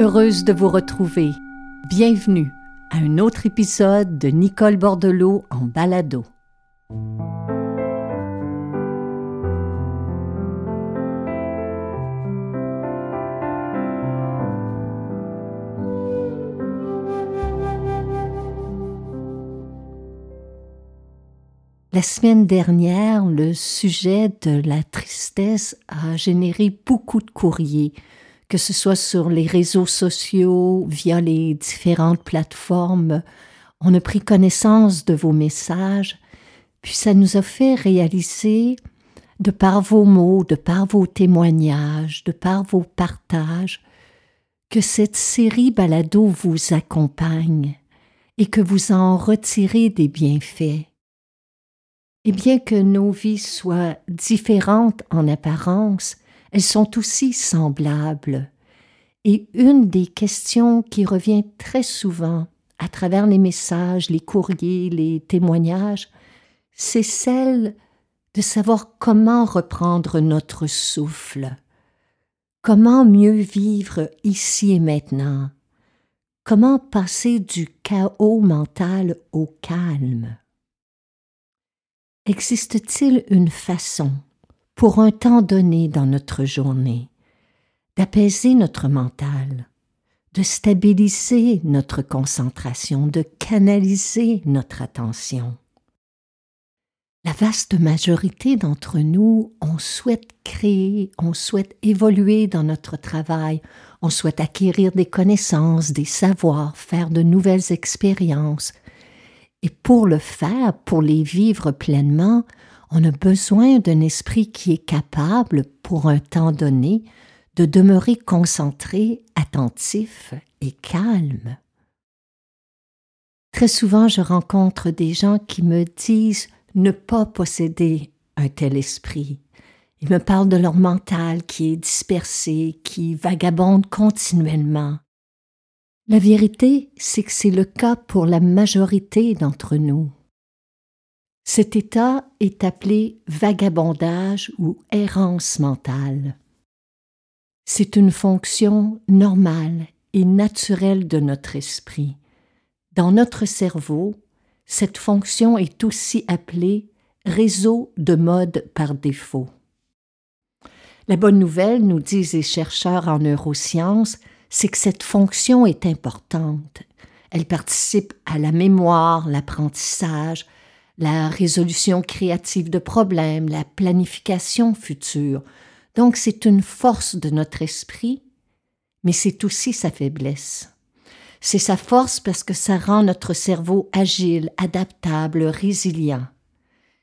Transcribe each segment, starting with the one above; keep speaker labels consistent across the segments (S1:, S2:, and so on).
S1: Heureuse de vous retrouver. Bienvenue à un autre épisode de Nicole Bordelot en balado. La semaine dernière, le sujet de la tristesse a généré beaucoup de courriers, que ce soit sur les réseaux sociaux, via les différentes plateformes. On a pris connaissance de vos messages, puis ça nous a fait réaliser, de par vos mots, de par vos témoignages, de par vos partages, que cette série balado vous accompagne et que vous en retirez des bienfaits et bien que nos vies soient différentes en apparence, elles sont aussi semblables. Et une des questions qui revient très souvent à travers les messages, les courriers, les témoignages, c'est celle de savoir comment reprendre notre souffle, comment mieux vivre ici et maintenant, comment passer du chaos mental au calme? Existe-t-il une façon, pour un temps donné dans notre journée, d'apaiser notre mental, de stabiliser notre concentration, de canaliser notre attention. La vaste majorité d'entre nous, on souhaite créer, on souhaite évoluer dans notre travail, on souhaite acquérir des connaissances, des savoirs, faire de nouvelles expériences, et pour le faire, pour les vivre pleinement, on a besoin d'un esprit qui est capable, pour un temps donné, de demeurer concentré, attentif et calme. Très souvent, je rencontre des gens qui me disent ne pas posséder un tel esprit. Ils me parlent de leur mental qui est dispersé, qui vagabonde continuellement. La vérité, c'est que c'est le cas pour la majorité d'entre nous. Cet état est appelé vagabondage ou errance mentale. C'est une fonction normale et naturelle de notre esprit. Dans notre cerveau, cette fonction est aussi appelée réseau de mode par défaut. La bonne nouvelle, nous disent les chercheurs en neurosciences, c'est que cette fonction est importante. Elle participe à la mémoire, l'apprentissage, la résolution créative de problèmes, la planification future. Donc c'est une force de notre esprit, mais c'est aussi sa faiblesse. C'est sa force parce que ça rend notre cerveau agile, adaptable, résilient.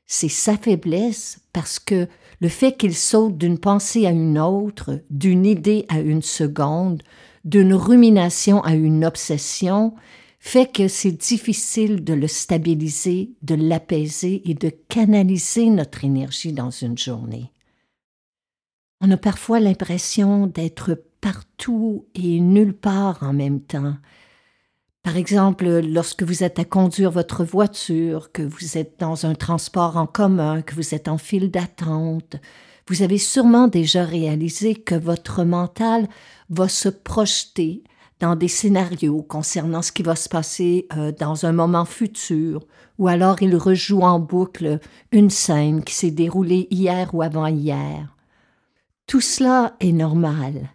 S1: C'est sa faiblesse parce que le fait qu'il saute d'une pensée à une autre, d'une idée à une seconde, d'une rumination à une obsession fait que c'est difficile de le stabiliser, de l'apaiser et de canaliser notre énergie dans une journée. On a parfois l'impression d'être partout et nulle part en même temps. Par exemple, lorsque vous êtes à conduire votre voiture, que vous êtes dans un transport en commun, que vous êtes en file d'attente, vous avez sûrement déjà réalisé que votre mental va se projeter dans des scénarios concernant ce qui va se passer euh, dans un moment futur, ou alors il rejoue en boucle une scène qui s'est déroulée hier ou avant-hier. Tout cela est normal.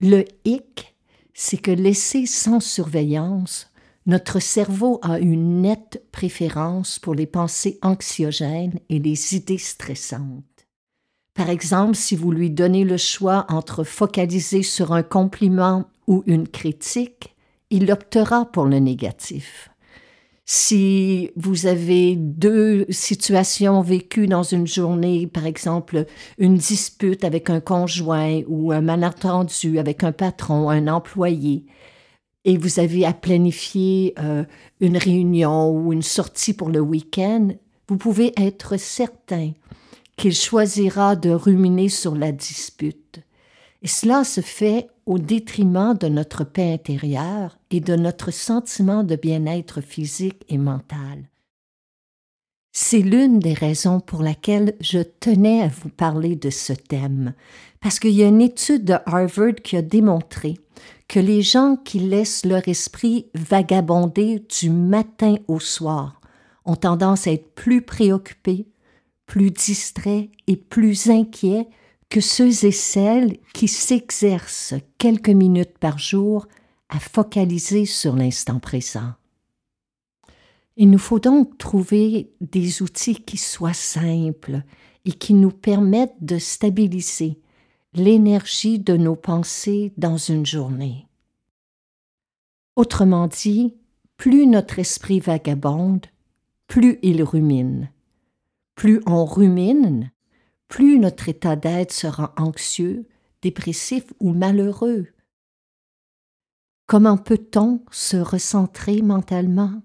S1: Le hic, c'est que laissé sans surveillance, notre cerveau a une nette préférence pour les pensées anxiogènes et les idées stressantes. Par exemple, si vous lui donnez le choix entre focaliser sur un compliment ou une critique, il optera pour le négatif. Si vous avez deux situations vécues dans une journée, par exemple une dispute avec un conjoint ou un malentendu avec un patron, un employé, et vous avez à planifier euh, une réunion ou une sortie pour le week-end, vous pouvez être certain qu'il choisira de ruminer sur la dispute. Et cela se fait au détriment de notre paix intérieure et de notre sentiment de bien-être physique et mental. C'est l'une des raisons pour laquelle je tenais à vous parler de ce thème, parce qu'il y a une étude de Harvard qui a démontré que les gens qui laissent leur esprit vagabonder du matin au soir ont tendance à être plus préoccupés, plus distraits et plus inquiets que ceux et celles qui s'exercent quelques minutes par jour à focaliser sur l'instant présent. Il nous faut donc trouver des outils qui soient simples et qui nous permettent de stabiliser l'énergie de nos pensées dans une journée. Autrement dit, plus notre esprit vagabonde, plus il rumine. Plus on rumine, plus notre état d'être sera anxieux, dépressif ou malheureux. Comment peut-on se recentrer mentalement?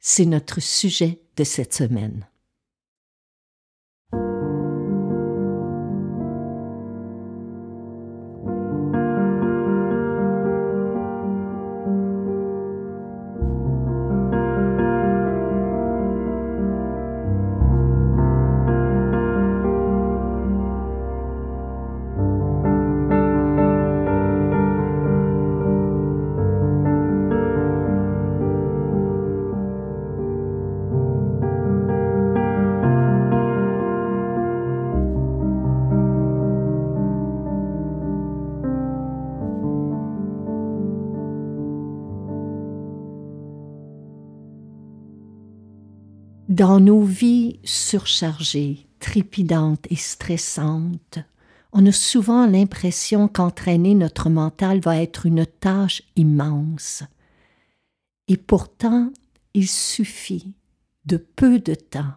S1: C'est notre sujet de cette semaine. Dans nos vies surchargées, trépidantes et stressantes, on a souvent l'impression qu'entraîner notre mental va être une tâche immense. Et pourtant, il suffit de peu de temps,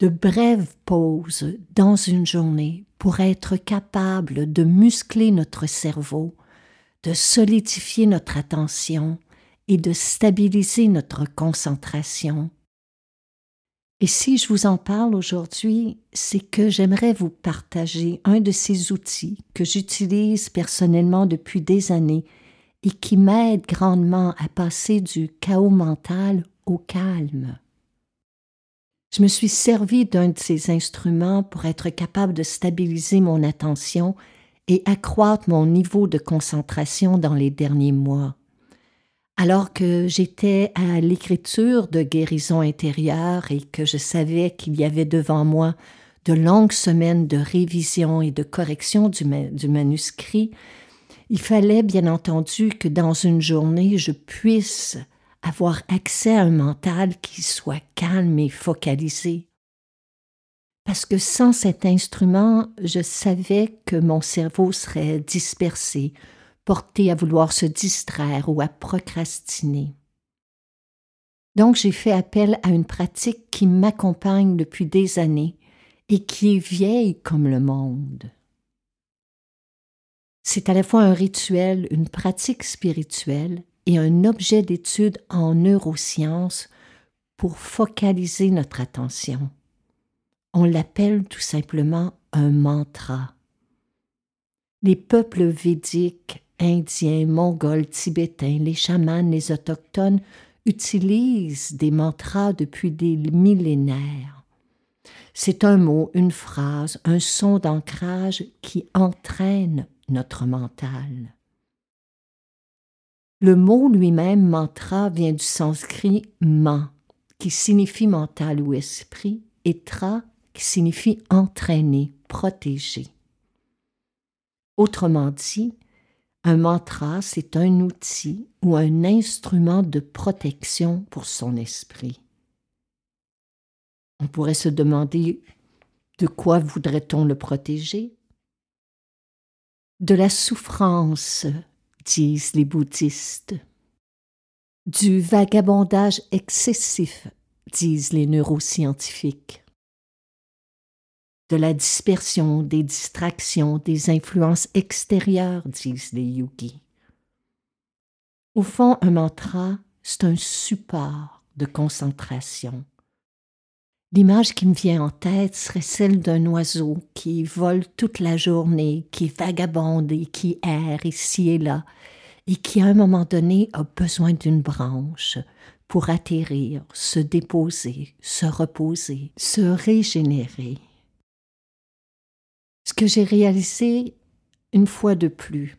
S1: de brèves pauses dans une journée pour être capable de muscler notre cerveau, de solidifier notre attention et de stabiliser notre concentration et si je vous en parle aujourd'hui, c'est que j'aimerais vous partager un de ces outils que j'utilise personnellement depuis des années et qui m'aide grandement à passer du chaos mental au calme. Je me suis servi d'un de ces instruments pour être capable de stabiliser mon attention et accroître mon niveau de concentration dans les derniers mois. Alors que j'étais à l'écriture de guérison intérieure et que je savais qu'il y avait devant moi de longues semaines de révision et de correction du, manuscrit, il fallait bien entendu que dans une journée je puisse avoir accès à un mental qui soit calme et focalisé. Parce que sans cet instrument, je savais que mon cerveau serait dispersé, porté à vouloir se distraire ou à procrastiner. Donc j'ai fait appel à une pratique qui m'accompagne depuis des années et qui est vieille comme le monde. C'est à la fois un rituel, une pratique spirituelle et un objet d'étude en neurosciences pour focaliser notre attention. On l'appelle tout simplement un mantra. Les peuples védiques Indiens, Mongols, Tibétains, les chamans, les autochtones utilisent des mantras depuis des millénaires. C'est un mot, une phrase, un son d'ancrage qui entraîne notre mental. Le mot lui-même mantra vient du sanskrit man, qui signifie mental ou esprit, et tra, qui signifie entraîner, protéger. Autrement dit, un mantra, c'est un outil ou un instrument de protection pour son esprit. On pourrait se demander de quoi voudrait-on le protéger? De la souffrance, disent les bouddhistes. Du vagabondage excessif, disent les neuroscientifiques de la dispersion, des distractions, des influences extérieures, disent les yogis. Au fond, un mantra, c'est un support de concentration. L'image qui me vient en tête serait celle d'un oiseau qui vole toute la journée, qui vagabonde et qui erre ici et là, et qui à un moment donné a besoin d'une branche pour atterrir, se déposer, se reposer, se régénérer. Ce que j'ai réalisé une fois de plus,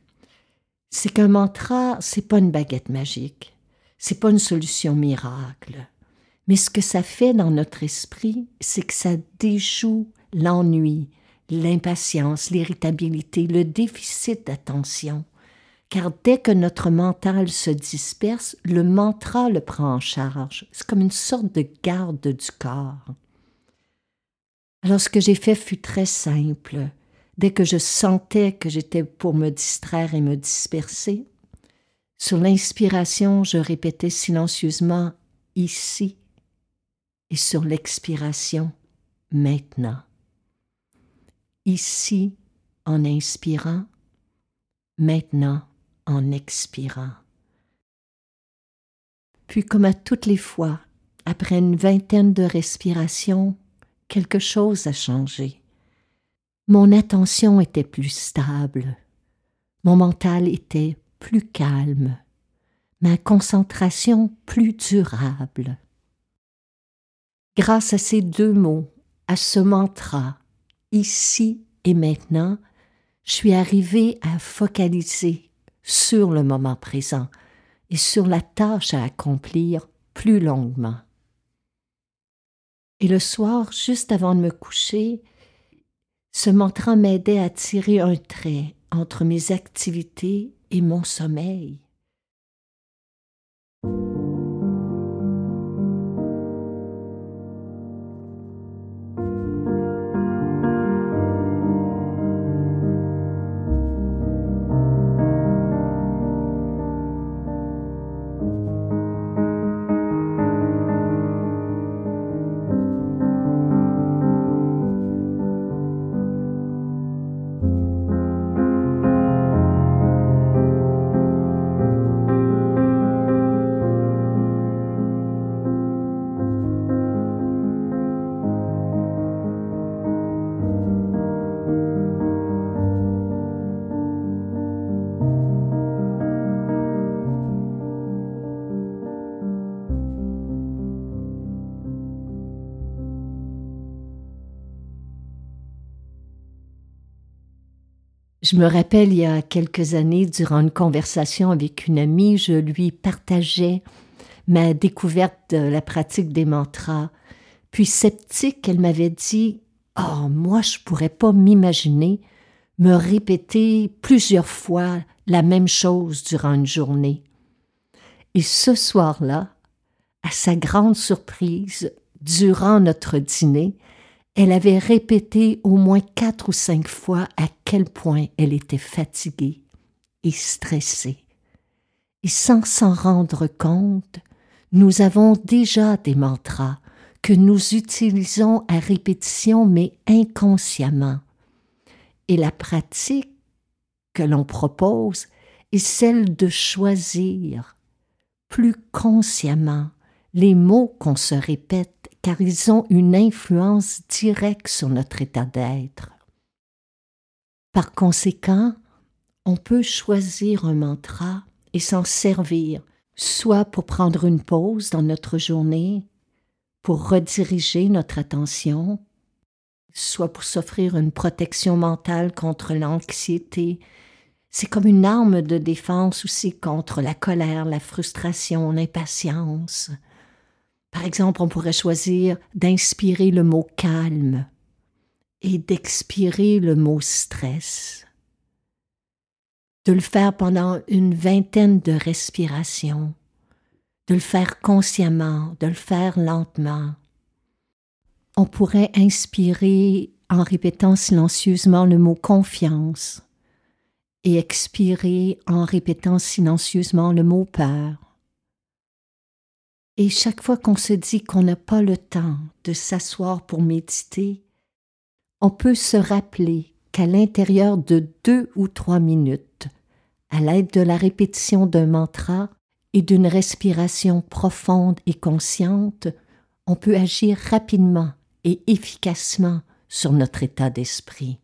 S1: c'est qu'un mantra, c'est pas une baguette magique, c'est pas une solution miracle. Mais ce que ça fait dans notre esprit, c'est que ça déjoue l'ennui, l'impatience, l'irritabilité, le déficit d'attention. Car dès que notre mental se disperse, le mantra le prend en charge. C'est comme une sorte de garde du corps. Alors ce que j'ai fait fut très simple. Dès que je sentais que j'étais pour me distraire et me disperser, sur l'inspiration, je répétais silencieusement ici et sur l'expiration maintenant. Ici en inspirant, maintenant en expirant. Puis comme à toutes les fois, après une vingtaine de respirations, quelque chose a changé. Mon attention était plus stable, mon mental était plus calme, ma concentration plus durable. Grâce à ces deux mots, à ce mantra, ici et maintenant, je suis arrivée à focaliser sur le moment présent et sur la tâche à accomplir plus longuement. Et le soir, juste avant de me coucher, ce mantra m'aidait à tirer un trait entre mes activités et mon sommeil. Je me rappelle il y a quelques années, durant une conversation avec une amie, je lui partageais ma découverte de la pratique des mantras. Puis sceptique, elle m'avait dit Oh, moi, je pourrais pas m'imaginer me répéter plusieurs fois la même chose durant une journée. Et ce soir-là, à sa grande surprise, durant notre dîner, elle avait répété au moins quatre ou cinq fois à quel point elle était fatiguée et stressée. Et sans s'en rendre compte, nous avons déjà des mantras que nous utilisons à répétition mais inconsciemment. Et la pratique que l'on propose est celle de choisir plus consciemment les mots qu'on se répète car ils ont une influence directe sur notre état d'être. Par conséquent, on peut choisir un mantra et s'en servir, soit pour prendre une pause dans notre journée, pour rediriger notre attention, soit pour s'offrir une protection mentale contre l'anxiété. C'est comme une arme de défense aussi contre la colère, la frustration, l'impatience. Par exemple, on pourrait choisir d'inspirer le mot calme et d'expirer le mot stress. De le faire pendant une vingtaine de respirations, de le faire consciemment, de le faire lentement. On pourrait inspirer en répétant silencieusement le mot confiance et expirer en répétant silencieusement le mot peur. Et chaque fois qu'on se dit qu'on n'a pas le temps de s'asseoir pour méditer, on peut se rappeler qu'à l'intérieur de deux ou trois minutes, à l'aide de la répétition d'un mantra et d'une respiration profonde et consciente, on peut agir rapidement et efficacement sur notre état d'esprit.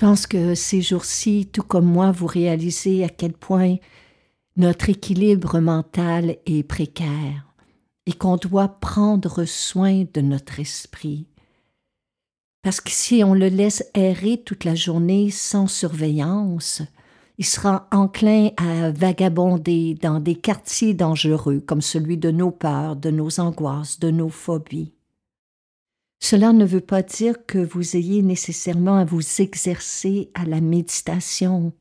S1: Pense que ces jours-ci, tout comme moi, vous réalisez à quel point notre équilibre mental est précaire et qu'on doit prendre soin de notre esprit. Parce que si on le laisse errer toute la journée sans surveillance, il sera enclin à vagabonder dans des quartiers dangereux comme celui de nos peurs, de nos angoisses, de nos phobies. Cela ne veut pas dire que vous ayez nécessairement à vous exercer à la méditation,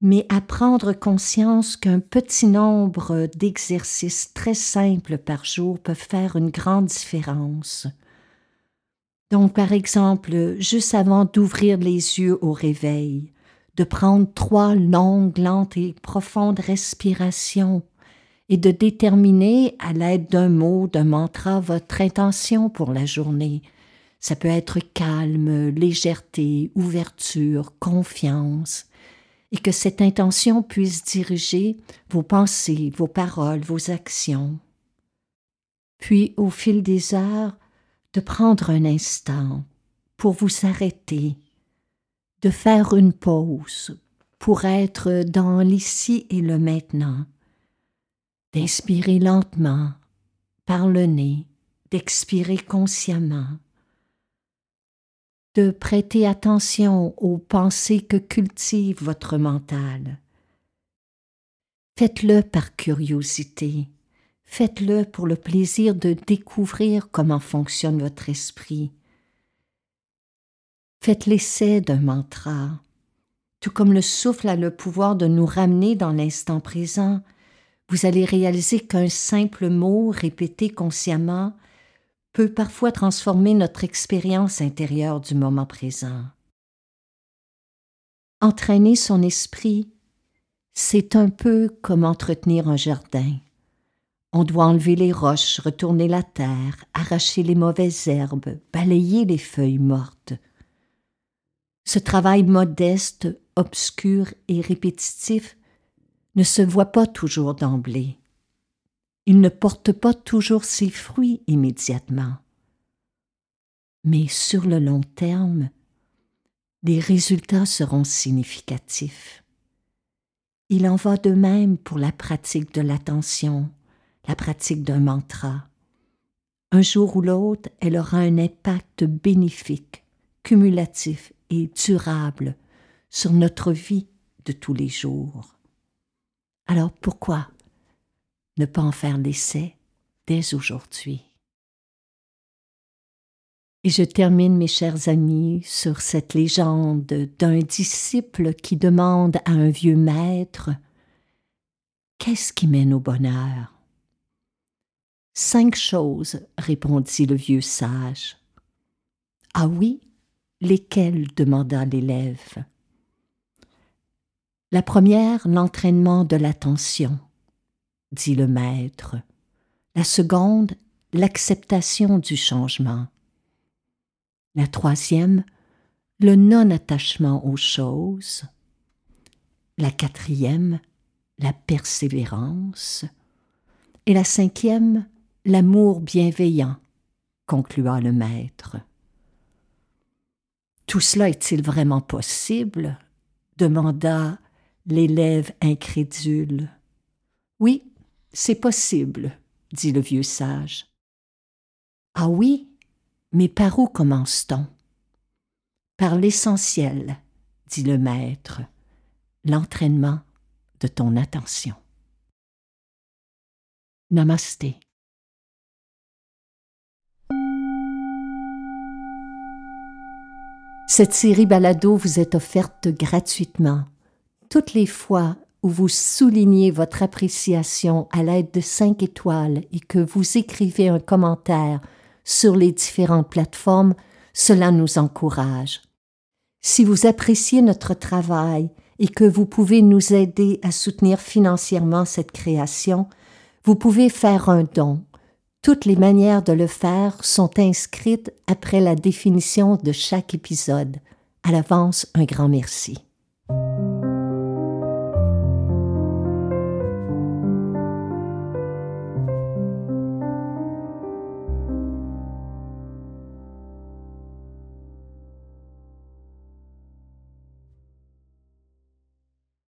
S1: mais à prendre conscience qu'un petit nombre d'exercices très simples par jour peuvent faire une grande différence. Donc, par exemple, juste avant d'ouvrir les yeux au réveil, de prendre trois longues, lentes et profondes respirations et de déterminer à l'aide d'un mot, d'un mantra, votre intention pour la journée. Ça peut être calme, légèreté, ouverture, confiance, et que cette intention puisse diriger vos pensées, vos paroles, vos actions. Puis, au fil des heures, de prendre un instant pour vous arrêter, de faire une pause pour être dans l'ici et le maintenant d'inspirer lentement par le nez, d'expirer consciemment, de prêter attention aux pensées que cultive votre mental. Faites-le par curiosité, faites-le pour le plaisir de découvrir comment fonctionne votre esprit. Faites l'essai d'un mantra, tout comme le souffle a le pouvoir de nous ramener dans l'instant présent, vous allez réaliser qu'un simple mot répété consciemment peut parfois transformer notre expérience intérieure du moment présent. Entraîner son esprit, c'est un peu comme entretenir un jardin. On doit enlever les roches, retourner la terre, arracher les mauvaises herbes, balayer les feuilles mortes. Ce travail modeste, obscur et répétitif ne se voit pas toujours d'emblée. Il ne porte pas toujours ses fruits immédiatement. Mais sur le long terme, les résultats seront significatifs. Il en va de même pour la pratique de l'attention, la pratique d'un mantra. Un jour ou l'autre, elle aura un impact bénéfique, cumulatif et durable sur notre vie de tous les jours. Alors pourquoi ne pas en faire l'essai dès aujourd'hui? Et je termine, mes chers amis, sur cette légende d'un disciple qui demande à un vieux maître Qu'est-ce qui mène au bonheur Cinq choses, répondit le vieux sage. Ah oui, lesquelles? demanda l'élève. La première, l'entraînement de l'attention, dit le maître. La seconde, l'acceptation du changement. La troisième, le non-attachement aux choses. La quatrième, la persévérance. Et la cinquième, l'amour bienveillant, conclua le maître. Tout cela est-il vraiment possible? demanda l'élève incrédule. Oui, c'est possible, dit le vieux sage. Ah oui, mais par où commence-t-on? Par l'essentiel, dit le maître, l'entraînement de ton attention. Namasté. Cette série balado vous est offerte gratuitement toutes les fois où vous soulignez votre appréciation à l'aide de cinq étoiles et que vous écrivez un commentaire sur les différentes plateformes, cela nous encourage. Si vous appréciez notre travail et que vous pouvez nous aider à soutenir financièrement cette création, vous pouvez faire un don. Toutes les manières de le faire sont inscrites après la définition de chaque épisode. À l'avance, un grand merci.